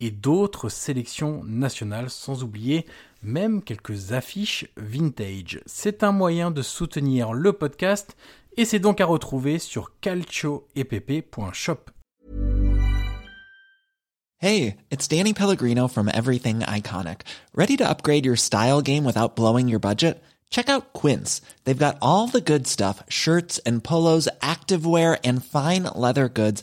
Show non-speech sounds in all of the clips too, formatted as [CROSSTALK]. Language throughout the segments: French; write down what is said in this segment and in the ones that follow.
et d'autres sélections nationales, sans oublier même quelques affiches vintage. C'est un moyen de soutenir le podcast et c'est donc à retrouver sur calcioepp.shop. Hey, it's Danny Pellegrino from Everything Iconic. Ready to upgrade your style game without blowing your budget? Check out Quince. They've got all the good stuff, shirts and polos, activewear and fine leather goods,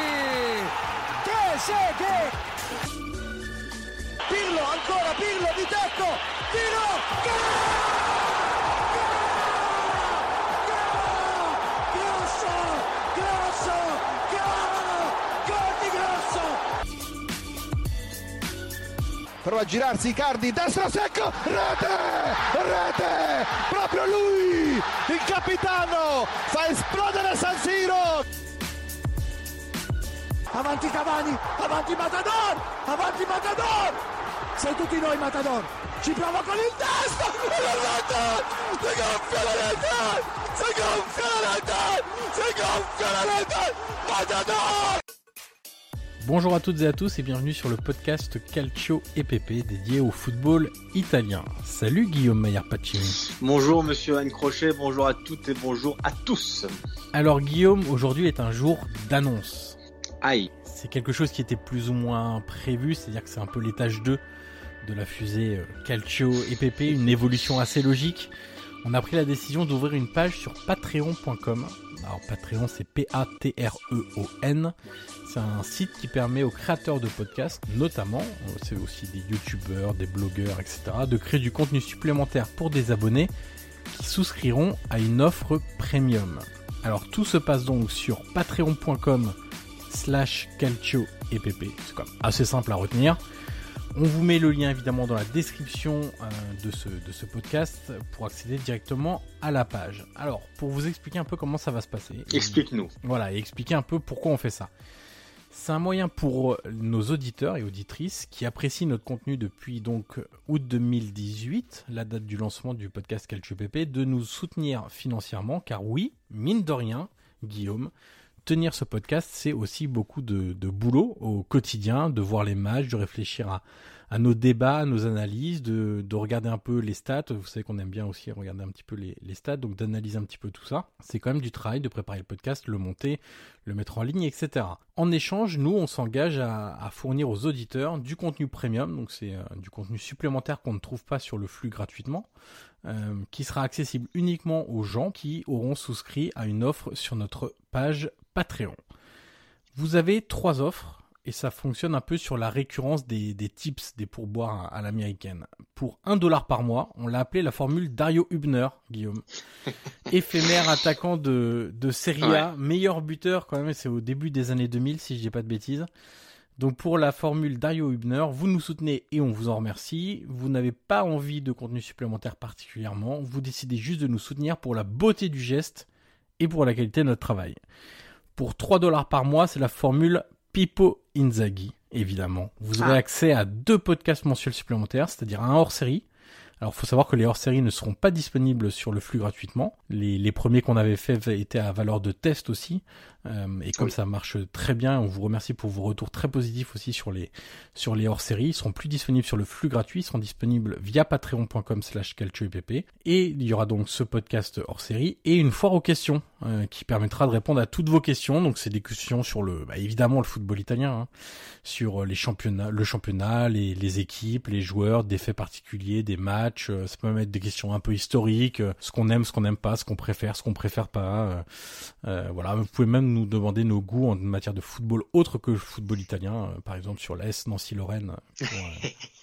Trezeguet! Pirlo, ancora Pirlo di tacco! Tiro! Grosso! Grosso! Gol di Grosso! Prova a girarsi Icardi, destro secco, rete! Rete! Proprio lui! Il capitano! Fa esplodere San Siro! Avanti Cavani, avanti Matador! Avanti Matador! Sei tutti noi Matador! Ci prova con il destro! E la rete! Si gonfia la rete! Si gonfia la rete! Si gonfia la rete! Matador! Bonjour à toutes et à tous et bienvenue sur le podcast Calcio EPP dédié au football italien. Salut Guillaume Maillard Pacini. Bonjour Monsieur Anne Crochet, bonjour à toutes et bonjour à tous. Alors Guillaume, aujourd'hui est un jour d'annonce. Aïe. C'est quelque chose qui était plus ou moins prévu, c'est-à-dire que c'est un peu l'étage 2 de la fusée euh, Calcio EPP, une évolution assez logique. On a pris la décision d'ouvrir une page sur patreon.com. Alors Patreon c'est P-A-T-R-E-O-N. C'est un site qui permet aux créateurs de podcasts, notamment, euh, c'est aussi des youtubeurs, des blogueurs, etc., de créer du contenu supplémentaire pour des abonnés qui souscriront à une offre premium. Alors tout se passe donc sur patreon.com slash calcio epp. C'est quand même assez simple à retenir. On vous met le lien évidemment dans la description euh, de, ce, de ce podcast pour accéder directement à la page. Alors, pour vous expliquer un peu comment ça va se passer. Explique-nous. Voilà, et expliquer un peu pourquoi on fait ça. C'est un moyen pour nos auditeurs et auditrices qui apprécient notre contenu depuis donc août 2018, la date du lancement du podcast Calcio PP, de nous soutenir financièrement, car oui, mine de rien, Guillaume, tenir ce podcast, c'est aussi beaucoup de, boulot au quotidien, de voir les matchs, de réfléchir à, nos débats, à nos analyses, de, de, regarder un peu les stats. Vous savez qu'on aime bien aussi regarder un petit peu les, stats, donc d'analyser un petit peu tout ça. C'est quand même du travail de préparer le podcast, le monter, le mettre en ligne, etc. En échange, nous, on s'engage à, à, fournir aux auditeurs du contenu premium, donc c'est euh, du contenu supplémentaire qu'on ne trouve pas sur le flux gratuitement. Euh, qui sera accessible uniquement aux gens qui auront souscrit à une offre sur notre page Patreon. Vous avez trois offres et ça fonctionne un peu sur la récurrence des, des tips, des pourboires à, l'américaine. Pour un dollar par mois, on l'a appelé la formule Dario Hubner, Guillaume. [LAUGHS] Éphémère attaquant de, de Serie A, ouais. meilleur buteur quand même, c'est au début des années 2000 si je dis pas de bêtises. Donc pour la formule Dario Hübner, vous nous soutenez et on vous en remercie. Vous n'avez pas envie de contenu supplémentaire particulièrement. Vous décidez juste de nous soutenir pour la beauté du geste et pour la qualité de notre travail. Pour 3 dollars par mois, c'est la formule Pipo Inzaghi, évidemment. Vous aurez Ah. accès à deux podcasts mensuels supplémentaires, c'est-à-dire un hors-série. Alors, faut savoir que les hors-séries ne seront pas disponibles sur le flux gratuitement. Les, les premiers qu'on avait fait étaient à valeur de test aussi. Euh, et comme Oui. ça marche très bien, on vous remercie pour vos retours très positifs aussi sur les, sur les hors-séries. Ils seront plus disponibles sur le flux gratuit, ils seront disponibles via patreon.com slash. Et il y aura donc ce podcast hors-série et une foire aux questions euh, qui permettra de répondre à toutes vos questions. Donc c'est des questions sur le, bah, évidemment le football italien, hein, sur les championnats, le championnat, les, les équipes, les joueurs, des faits particuliers, des matchs. euh, ça peut même être des questions un peu historiques, euh, ce qu'on aime, ce qu'on n'aime pas, ce qu'on préfère, ce qu'on préfère pas. euh, euh, voilà, vous pouvez même nous demander nos goûts en matière de football autre que le football italien, euh, par exemple sur l'AS Nancy-Lorraine pour,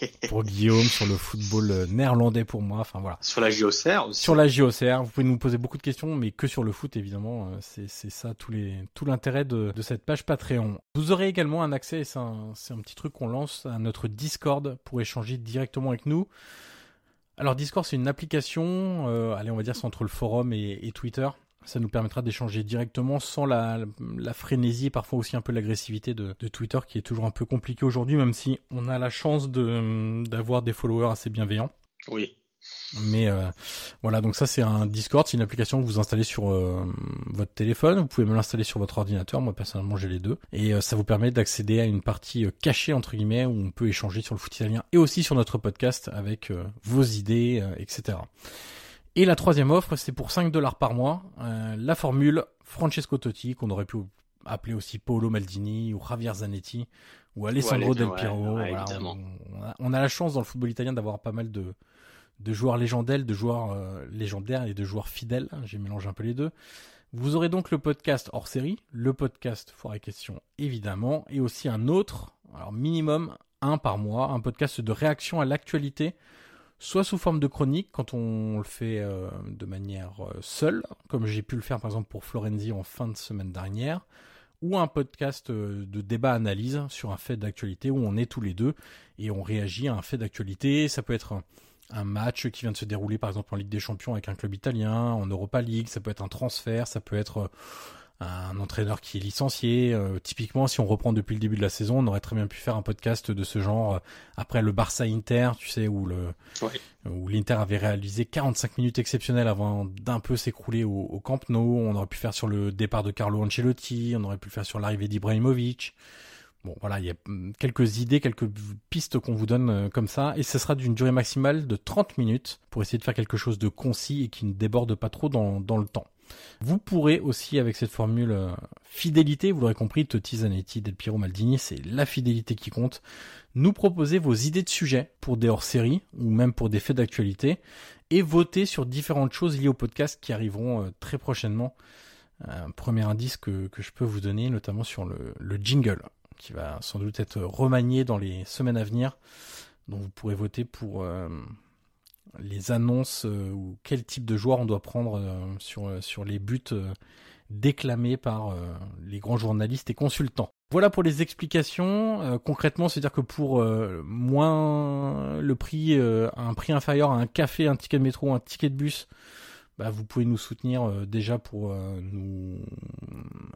euh, [LAUGHS] pour Guillaume, sur le football euh, néerlandais pour moi. Enfin voilà. Sur la JOCR aussi. Sur la JOCR, vous pouvez nous poser beaucoup de questions, mais que sur le foot, évidemment. Euh, C'est ça tout l'intérêt de, cette page Patreon. Vous aurez également un accès, c'est un, petit truc qu'on lance, à notre Discord pour échanger directement avec nous. Alors Discord, c'est une application, euh, allez, on va dire c'est entre le forum et, Twitter. Ça nous permettra d'échanger directement sans la, frénésie et parfois aussi un peu l'agressivité de, Twitter qui est toujours un peu compliqué aujourd'hui, même si on a la chance d'avoir des followers assez bienveillants. Oui. Mais euh, voilà, donc ça c'est un Discord, c'est une application que vous installez sur euh, votre téléphone, vous pouvez me l'installer sur votre ordinateur, moi personnellement j'ai les deux, et euh, ça vous permet d'accéder à une partie euh, cachée entre guillemets où on peut échanger sur le foot italien et aussi sur notre podcast avec euh, vos idées, euh, etc. Et la troisième offre, c'est pour 5 dollars par mois, euh, la formule Francesco Totti, qu'on aurait pu appeler aussi Paolo Maldini ou Javier Zanetti ou Alessandro Ouais, Del ouais, ouais, Voilà, évidemment. on, on a, on a la chance dans le football italien d'avoir pas mal de, de joueurs légendaires, de joueurs euh, légendaires et de joueurs fidèles. J'ai mélangé un peu les deux. Vous aurez donc le podcast hors série, le podcast Foire et Questions évidemment, et aussi un autre, alors minimum un par mois, un podcast de réaction à l'actualité, soit sous forme de chronique quand on le fait euh, de manière euh, seule, comme j'ai pu le faire par exemple pour Florenzi en fin de semaine dernière, ou un podcast de débat-analyse sur un fait d'actualité où on est tous les deux et on réagit à un fait d'actualité. Ça peut être un, match qui vient de se dérouler par exemple en Ligue des Champions avec un club italien, en Europa League, ça peut être un transfert, ça peut être euh, un entraîneur qui est licencié. Euh, typiquement, si on reprend depuis le début de la saison, on aurait très bien pu faire un podcast de ce genre euh, après le Barça Inter, tu sais, où le Ouais. où l'Inter avait réalisé 45 minutes exceptionnelles avant d'un peu s'écrouler au, au Camp Nou. On aurait pu faire sur le départ de Carlo Ancelotti, on aurait pu le faire sur l'arrivée d'Ibrahimovic. Bon, voilà, il y a hum, quelques idées, quelques pistes qu'on vous donne euh, comme ça, et ce sera d'une durée maximale de 30 minutes pour essayer de faire quelque chose de concis et qui ne déborde pas trop dans, le temps. Vous pourrez aussi, avec cette formule euh, fidélité, vous l'aurez compris, Totti, Zanetti, Del Piero, Maldini, c'est la fidélité qui compte, nous proposer vos idées de sujets pour des hors-séries ou même pour des faits d'actualité et voter sur différentes choses liées au podcast qui arriveront euh, très prochainement. Un premier indice que, je peux vous donner, notamment sur le jingle, qui va sans doute être remanié dans les semaines à venir, dont vous pourrez voter pour euh, les annonces euh, ou quel type de joueur on doit prendre euh, sur, sur les buts déclamés par les grands journalistes et consultants. Voilà pour les explications. Concrètement, c'est-à-dire que pour moins le prix, un prix inférieur à un café, un ticket de métro, un ticket de bus, bah, vous pouvez nous soutenir déjà pour nous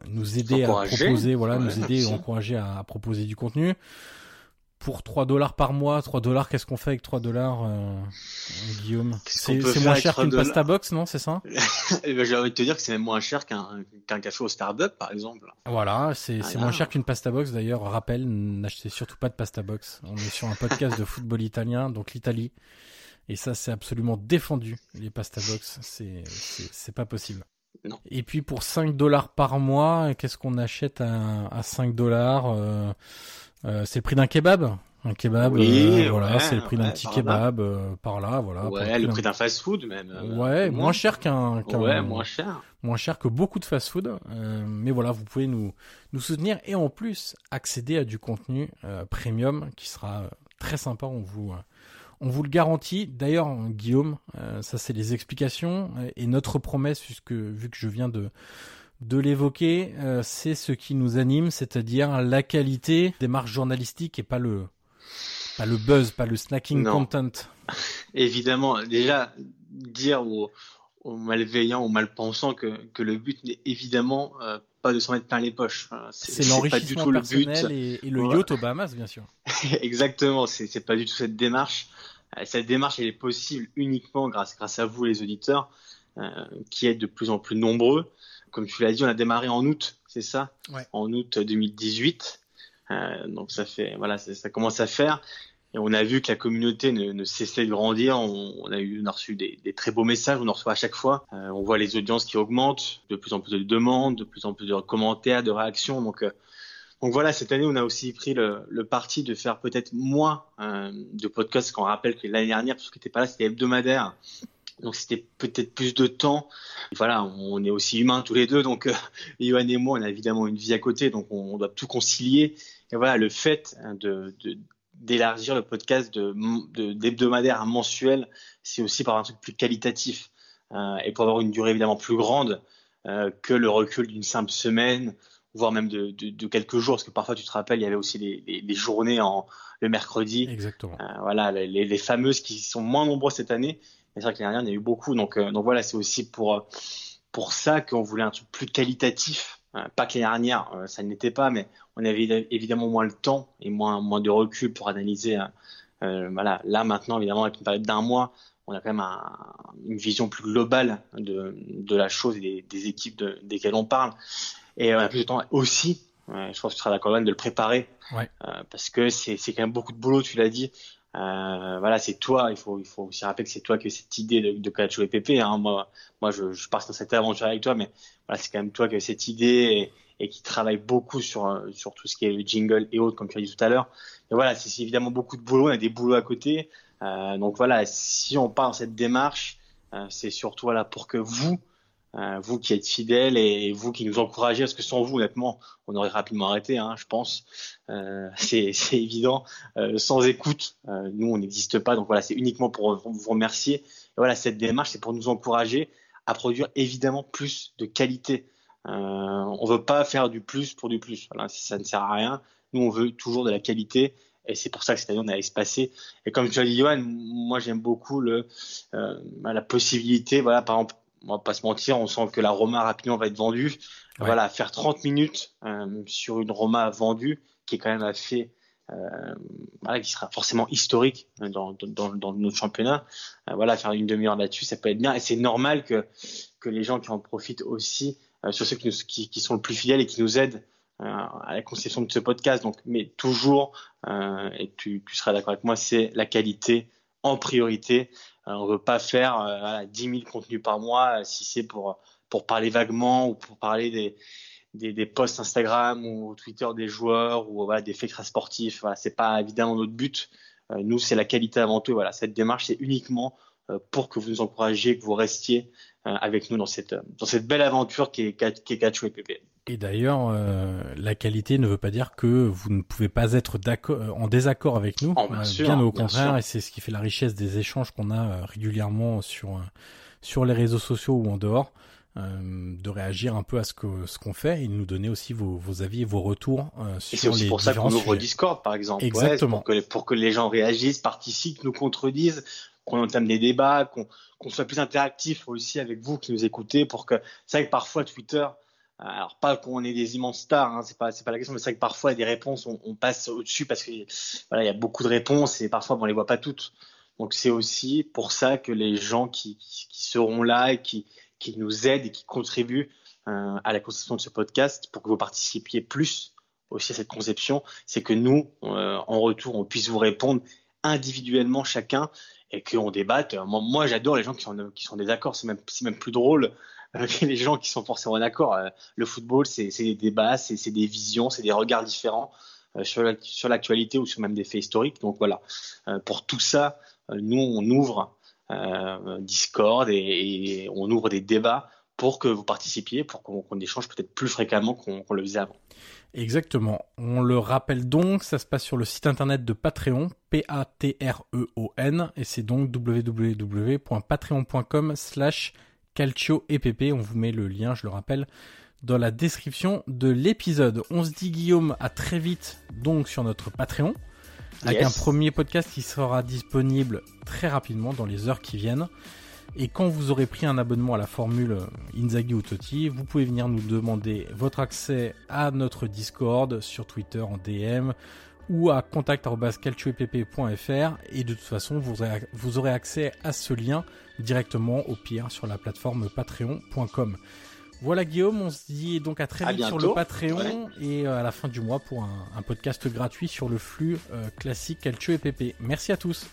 nous aider à proposer, voilà, Ouais, nous aider et encourager à, à proposer du contenu. Pour 3 dollars par mois, 3 dollars, qu'est-ce qu'on fait avec 3 dollars, euh, Guillaume C'est moins cher 3 qu'une dollars pasta box, non C'est ça? [LAUGHS] Eh ben, j'ai envie de te dire que c'est même moins cher qu'un qu'un café au Starbucks, par exemple. Voilà, c'est moins cher qu'une pasta box. D'ailleurs, rappel, n'achetez surtout pas de pasta box. On est sur un podcast de football italien, donc l'Italie. Et ça, c'est absolument défendu, les pasta box. C'est pas possible. Non. Et puis pour 5 dollars par mois, qu'est-ce qu'on achète à, à 5 dollars euh, euh, C'est le prix d'un kebab un kebab, Oui, euh, voilà, ouais, c'est le prix d'un petit là. kebab euh, par là, voilà. ouais, le prix d'un- fast-food même. euh, Ouais, moins cher qu'un, Ouais, moins cher. moins cher que beaucoup de fast-food. mais voilà, vous pouvez nous, nous soutenir et en plus accéder à du contenu premium qui sera très sympa. On vous, on vous le garantit. D'ailleurs, Guillaume, euh, ça c'est les explications euh, et notre promesse, puisque vu que je viens de de l'évoquer, euh, c'est ce qui nous anime, c'est-à-dire la qualité des marques journalistiques et pas le pas le buzz, pas le snacking content. [LAUGHS] Évidemment, déjà dire aux, malveillants, aux malpensants que, que le but n'est évidemment euh, pas de s'en mettre plein les poches. C'est l'enrichissement personnel le Et, et, le yacht aux Bahamas, bien sûr. [LAUGHS] Exactement, c'est pas du tout cette démarche. Euh, cette démarche, elle est possible uniquement grâce, grâce à vous, les auditeurs, euh, qui êtes de plus en plus nombreux. Comme tu l'as dit, on a démarré en août, c'est ça? Ouais. En août 2018. Euh, donc ça fait, voilà, ça commence à faire. Et on a vu que la communauté ne, ne cessait de grandir. On, a eu, on a reçu des, des, très beaux messages. On en reçoit à chaque fois. Euh, on voit les audiences qui augmentent, de plus en plus de demandes, de plus en plus de commentaires, de réactions. Donc euh, donc voilà, cette année, on a aussi pris le, le parti de faire peut-être moins euh, de podcasts qu'on rappelle que l'année dernière, parce que t'es pas là, c'était hebdomadaire. Donc c'était peut-être plus de temps. Voilà, on est aussi humains tous les deux, donc euh, et moi, on a évidemment une vie à côté, donc on, on doit tout concilier. Et voilà, le fait de, de d'élargir le podcast de, de d'hebdomadaire à mensuel, c'est aussi par un truc plus qualitatif euh, et pour avoir une durée évidemment plus grande euh, que le recul d'une simple semaine voire même de, de, quelques jours, parce que parfois tu te rappelles, il y avait aussi les, les, les journées en le mercredi. Exactement. Euh, voilà, les, les, fameuses qui sont moins nombreuses cette année. Mais c'est vrai que l'année dernière, il y a eu beaucoup. Donc, donc voilà, c'est aussi pour pour ça qu'on voulait un truc plus qualitatif. Euh, pas que l'année dernière, euh, ça n'était pas, mais on avait évidemment moins le temps et moins moins de recul pour analyser. Euh, voilà, là maintenant, évidemment, avec une période d'un mois, on a quand même un, une vision plus globale de, de la chose et des, des équipes de, desquelles on parle. Et on a plus de temps aussi, euh, je pense que tu seras d'accord, de le préparer. Ouais. Euh, parce que c'est quand même beaucoup de boulot, tu l'as dit. Euh, voilà, c'est toi, il faut, il faut aussi rappeler que c'est toi qui as cette idée de, de Calcio et PP. Hein. Moi, moi je, je pars dans cette aventure avec toi, mais voilà, c'est quand même toi qui as cette idée et, et qui travaille beaucoup sur, sur tout ce qui est le jingle et autres, comme tu as dit tout à l'heure. Et voilà, c'est évidemment beaucoup de boulot, on a des boulots à côté. Euh, donc voilà, si on part dans cette démarche, euh, c'est surtout voilà, pour que vous, euh, vous qui êtes fidèles et vous qui nous encouragez, parce que sans vous, honnêtement, on aurait rapidement arrêté, hein, je pense. Euh, [LAUGHS] c'est évident. Euh, sans écoute, euh, nous, on n'existe pas. Donc voilà, c'est uniquement pour vous remercier. Et voilà, cette démarche, c'est pour nous encourager à produire évidemment plus de qualité. Euh, on veut pas faire du plus pour du plus. Voilà, ça ne sert à rien. Nous, on veut toujours de la qualité. Et c'est pour ça que cette année, on a espacé. Et comme tu as dit, Johan, moi, j'aime beaucoup le, euh, la possibilité, voilà, par exemple, on va pas se mentir, on sent que la Roma rapidement va être vendue. Ouais. Voilà, faire 30 minutes euh, sur une Roma vendue, qui est quand même assez, euh, voilà, qui sera forcément historique dans, dans, dans notre championnat. Euh, voilà, faire une demi-heure là-dessus, ça peut être bien. Et c'est normal que, que les gens qui en profitent aussi, sur ceux qui, nous, qui, qui, sont le plus fidèles et qui nous aident à la conception de ce podcast. Donc, mais toujours, et tu, tu seras d'accord avec moi, c'est la qualité en priorité. Euh, on veut pas faire euh, voilà, 10 000 contenus par mois euh, si c'est pour pour parler vaguement ou pour parler des des, des posts Instagram ou Twitter des joueurs ou voilà des faits sportifs. Voilà, c'est pas évidemment notre but. Euh, nous, c'est la qualité avant tout. Voilà, cette démarche, c'est uniquement euh, pour que vous nous encouragiez, que vous restiez euh, avec nous dans cette dans cette belle aventure qui est qui est et PP. Et d'ailleurs, euh, la qualité ne veut pas dire que vous ne pouvez pas être d'accord, en désaccord avec nous. Oh, bien, euh, sûr, bien au contraire, et c'est ce qui fait la richesse des échanges qu'on a euh, régulièrement sur sur les réseaux sociaux ou en dehors, euh, de réagir un peu à ce que ce qu'on fait et de nous donner aussi vos, vos avis et vos retours euh, sur et c'est aussi les pour ça qu'on ouvre. Discord, par exemple. Exactement. Ouais, pour, que, pour que les gens réagissent, participent, nous contredisent, qu'on entame des débats, qu'on qu'on soit plus interactif aussi avec vous qui nous écoutez, pour que c'est vrai que parfois Twitter alors pas qu'on est des immenses stars, hein, c'est pas c'est pas la question, mais c'est vrai que parfois des réponses, on, passe au-dessus parce que voilà il y a beaucoup de réponses et parfois bon, on les voit pas toutes. Donc c'est aussi pour ça que les gens qui, seront là et qui qui nous aident et qui contribuent euh, à la conception de ce podcast pour que vous participiez plus aussi à cette conception, c'est que nous euh, en retour on puisse vous répondre individuellement chacun et qu'on débatte. Moi, moi j'adore les gens qui sont qui sont désaccords, c'est même même plus drôle [LAUGHS] les gens qui sont forcément d'accord. Euh, le football, c'est des débats, c'est des visions, c'est des regards différents euh, sur l'actualité ou sur même des faits historiques. Donc voilà, euh, pour tout ça, nous, on ouvre Discord et, on ouvre des débats pour que vous participiez, pour qu'on qu échange peut-être plus fréquemment qu'on qu le faisait avant. Exactement. On le rappelle donc, ça se passe sur le site internet de Patreon, P-A-T-R-E-O-N, et c'est donc www.patreon.com slash Calcio EPP. On vous met le lien, je le rappelle, dans la description de l'épisode. On se dit Guillaume à très vite donc sur notre Patreon avec Yes. un premier podcast qui sera disponible très rapidement dans les heures qui viennent. Et quand vous aurez pris un abonnement à la formule Inzaghi ou Totti, vous pouvez venir nous demander votre accès à notre Discord sur Twitter en DM ou à contact.calcioepp.fr et de toute façon vous aurez, accès à ce lien directement au pire sur la plateforme patreon.com. Voilà Guillaume, on se dit donc à très À vite sur le Patreon et euh, à la fin du mois pour un, un podcast gratuit sur le flux euh, classique Calcio et PP. Merci à tous.